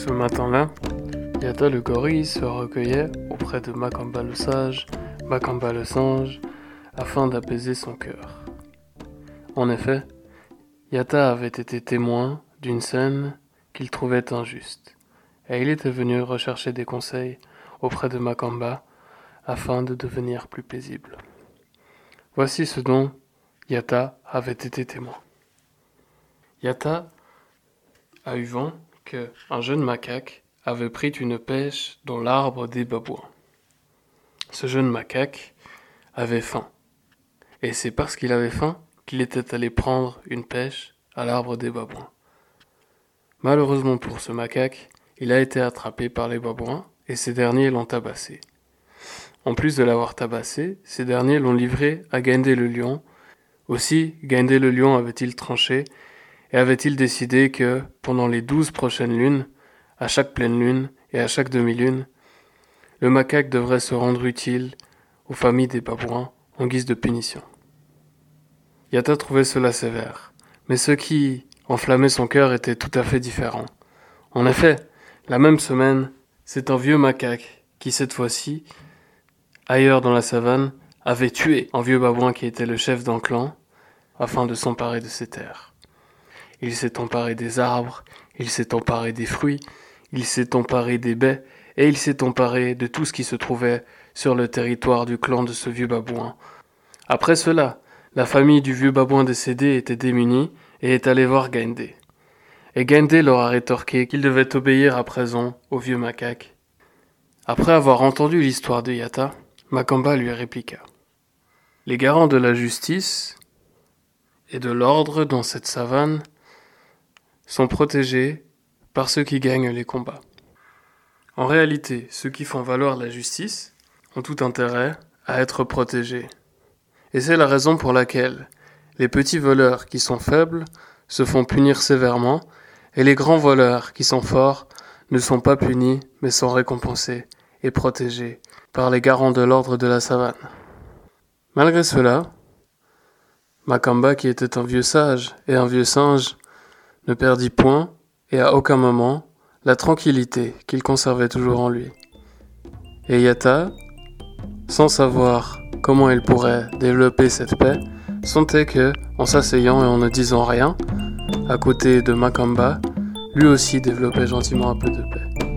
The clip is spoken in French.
Ce matin-là, Yata le gorille se recueillait auprès de Makamba le sage, Makamba le singe, afin d'apaiser son cœur. En effet, Yata avait été témoin d'une scène qu'il trouvait injuste, et il était venu rechercher des conseils auprès de Makamba afin de devenir plus paisible. Voici ce dont Yata avait été témoin. Yata a eu vent un jeune macaque avait pris une pêche dans l'arbre des babouins. Ce jeune macaque avait faim, et c'est parce qu'il avait faim qu'il était allé prendre une pêche à l'arbre des babouins. Malheureusement pour ce macaque, il a été attrapé par les babouins et ces derniers l'ont tabassé. En plus de l'avoir tabassé, ces derniers l'ont livré à Gandé le lion. Aussi, Gandé le lion avait-il tranché et avait-il décidé que, pendant les douze prochaines lunes, à chaque pleine lune et à chaque demi-lune, le macaque devrait se rendre utile aux familles des babouins en guise de punition? Yata trouvait cela sévère, mais ce qui enflammait son cœur était tout à fait différent. En effet, la même semaine, c'est un vieux macaque qui, cette fois-ci, ailleurs dans la savane, avait tué un vieux babouin qui était le chef d'un clan afin de s'emparer de ses terres. Il s'est emparé des arbres, il s'est emparé des fruits, il s'est emparé des baies, et il s'est emparé de tout ce qui se trouvait sur le territoire du clan de ce vieux babouin. Après cela, la famille du vieux babouin décédé était démunie et est allée voir Gaindé. Et Gaindé leur a rétorqué qu'il devait obéir à présent au vieux macaque. Après avoir entendu l'histoire de Yata, Makamba lui répliqua. Les garants de la justice et de l'ordre dans cette savane sont protégés par ceux qui gagnent les combats. En réalité, ceux qui font valoir la justice ont tout intérêt à être protégés. Et c'est la raison pour laquelle les petits voleurs qui sont faibles se font punir sévèrement et les grands voleurs qui sont forts ne sont pas punis mais sont récompensés et protégés par les garants de l'ordre de la savane. Malgré cela, Makamba, qui était un vieux sage et un vieux singe, ne perdit point, et à aucun moment, la tranquillité qu'il conservait toujours en lui. Et Yata, sans savoir comment il pourrait développer cette paix, sentait que, en s'asseyant et en ne disant rien, à côté de Makamba, lui aussi développait gentiment un peu de paix.